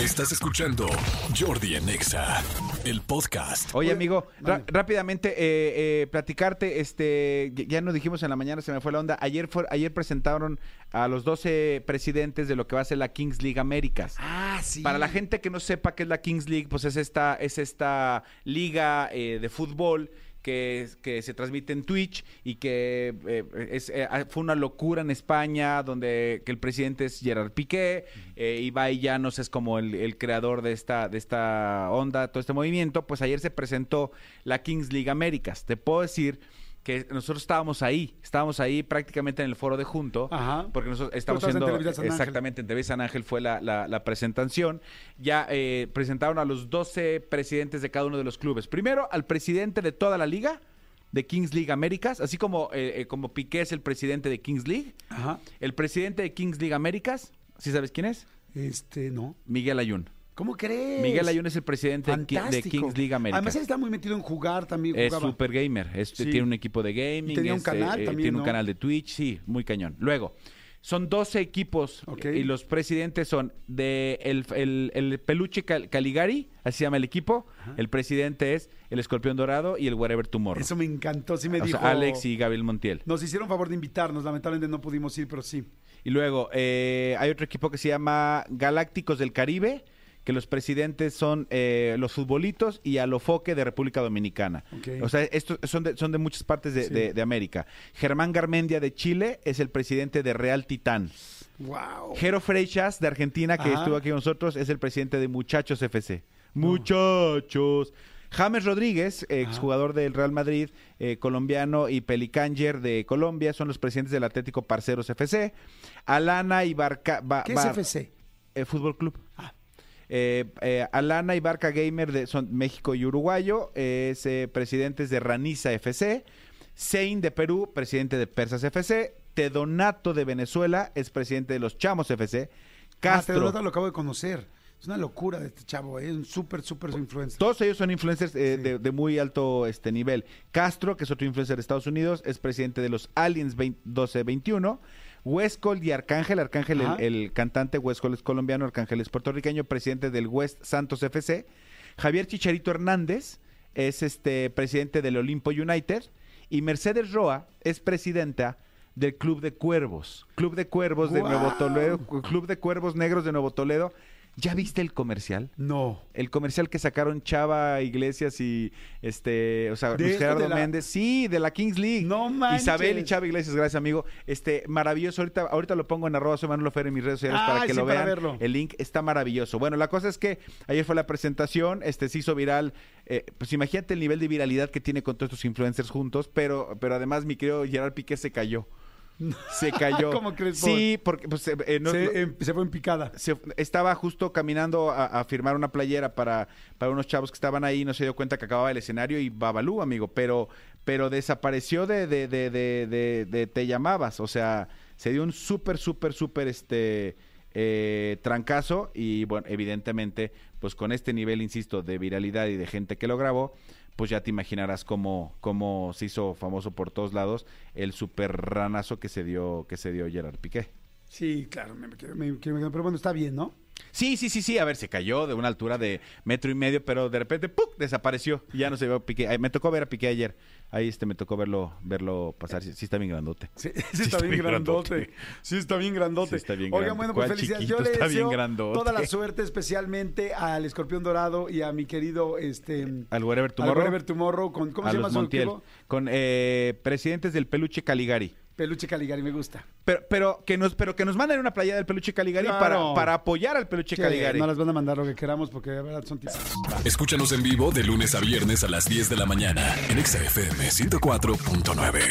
Estás escuchando Jordi en Exa, el podcast. Oye, amigo, rápidamente, eh, eh, platicarte, este, ya- ya nos dijimos en la mañana, se me fue la onda. Ayer fue, ayer presentaron a los 12 presidentes de lo que va a ser la Kings League Américas. Ah, sí. Para la gente que no sepa qué es la Kings League, pues es esta, es esta liga eh, de fútbol que, que se transmite en Twitch y que eh, es, eh, fue una locura en España, donde que el presidente es Gerard Piqué, eh, Ibai Llanos es como el, el creador de esta, de esta onda, todo este movimiento. Pues ayer se presentó la Kings League Américas. Te puedo decir que nosotros estábamos ahí, estábamos ahí prácticamente en el foro de junto, Ajá. porque nosotros estamos en haciendo San exactamente en TV San Ángel fue la, la- la presentación. Ya eh, presentaron a los 12 presidentes de cada uno de los clubes. Primero al presidente de toda la liga de Kings League Américas, así como, eh, eh, como Piqué es el presidente de Kings League. Ajá. El presidente de Kings League Américas, ¿sí sabes quién es? Este, no. Miguel Ayun. ¿Cómo crees? Miguel Ayun es el presidente de, Ki- de Fantástico. Kings League Américas. Además, él está muy metido en jugar también. Es jugaba. super gamer. es- Sí. Tiene un equipo de gaming. Y tenía un es, canal también, Tiene un canal de Twitch, sí, muy cañón. Luego, son 12 equipos y los presidentes son de el, el- el Peluche Cal- Caligari, así se llama el equipo. El presidente es el Escorpión Dorado y el Wherever Tomorrow. Eso me encantó. Sí me O sea. Alex y Gabriel Montiel. Nos hicieron favor de invitarnos. Lamentablemente no pudimos ir, pero sí. Y luego eh, hay otro equipo que se llama Galácticos del Caribe, que los presidentes son eh, los futbolitos y Alofoque de República Dominicana. O sea, estos son de, son de muchas partes de, Sí. de- de América. Germán Garmendia de Chile es el presidente de Real Titán. Wow. Jero Freixas de Argentina, que Ajá. estuvo aquí con nosotros, es el presidente de Muchachos FC. Muchachos. James Rodríguez, exjugador del Real Madrid, eh, colombiano, y Pelicanger de Colombia, son los presidentes del Atlético Parceros FC. Alana y Barca... Ba- ¿Qué es Bar- FC? eh, Fútbol Club. Ah. Eh, eh, Alana y Barca Gamer de son México y Uruguayo, es eh, presidentes de Raniza FC. Sein de Perú, presidente de Persas FC. Tedonato de Venezuela es presidente de los Chamos FC. Ah, Castro. Teodoro lo acabo de conocer. Es una locura de este chavo. ¿eh? Es un súper, súper influencer. Todos ellos son influencers eh, Sí. de, de muy alto este nivel. Castro, que es otro influencer de Estados Unidos, es presidente de los Aliens 20 1221. Westcol y Arcángel, Arcángel, el, cantante Westcol es colombiano, Arcángel es puertorriqueño, presidente del West Santos FC. Javier Chicharito Hernández es este presidente del Olimpo United. Y Mercedes Roa es presidenta del Club de Cuervos. Club de Cuervos de Nuevo. Toledo. Club de Cuervos Negros de Nuevo Toledo. ¿Ya viste el comercial? No. el comercial que sacaron Chava Iglesias y este, o sea, ¿De Luis Gerardo la- Méndez, sí, de la Kings League. No manches. Isabel y Chava Iglesias, gracias amigo. Este, maravilloso, ahorita, ahorita lo pongo en arroba soy Manolo Fer en mis redes sociales para Ay, que sí, lo para vean. verlo. El link está maravilloso. Bueno, la cosa es que ayer fue la presentación, este se hizo viral. eh, pues imagínate el nivel de viralidad que tiene con todos estos influencers juntos, pero, pero además mi querido Gerard Piqué se cayó. Se cayó. ¿Cómo crees, Sí, porque pues, eh, eh, no- se, em- se fue en picada. se- estaba justo caminando a, a firmar una playera para, para unos chavos que estaban ahí, no se dio cuenta que acababa el escenario y babalú, amigo, pero, pero desapareció de, de, de, de, de- de te llamabas, o sea, se dio un súper, súper, súper este eh, trancazo y bueno, evidentemente, pues con este nivel, insisto, de viralidad y de gente que lo grabó, pues ya te imaginarás cómo, cómo se hizo famoso por todos lados el super ranazo que se dio, que se dio Gerard Piqué. Sí, claro, me, me, me- pero bueno, está bien, ¿no? Sí, sí, sí, sí. A ver, se cayó de una altura de metro y medio, pero de repente ¡pum! desapareció. Y ya no se vio Piqué. Ay, Me tocó ver a Piqué ayer. Ahí este me tocó verlo, verlo pasar. Sí, sí está bien grandote. Sí, sí está bien grandote. Sí está bien grandote. Sí está bien Oigan, grande. bueno, pues ¿Cuál felicidades. Yo le Está deseo grandote. toda la suerte, especialmente al Escorpión Dorado y a mi querido este Al Wherever al Tomorrow. Wherever Tomorrow, con ¿cómo a se llama su? Con eh, presidentes del Peluche Caligari. Peluche Caligari, me gusta. Pero, pero, que nos, pero que nos manden una playa del Peluche Caligari Claro. para, para apoyar al Peluche Que Caligari. no las van a mandar lo que queramos porque de verdad son tipos. Escúchanos en vivo de lunes a viernes a las 10 de la mañana en Exa FM 104.9.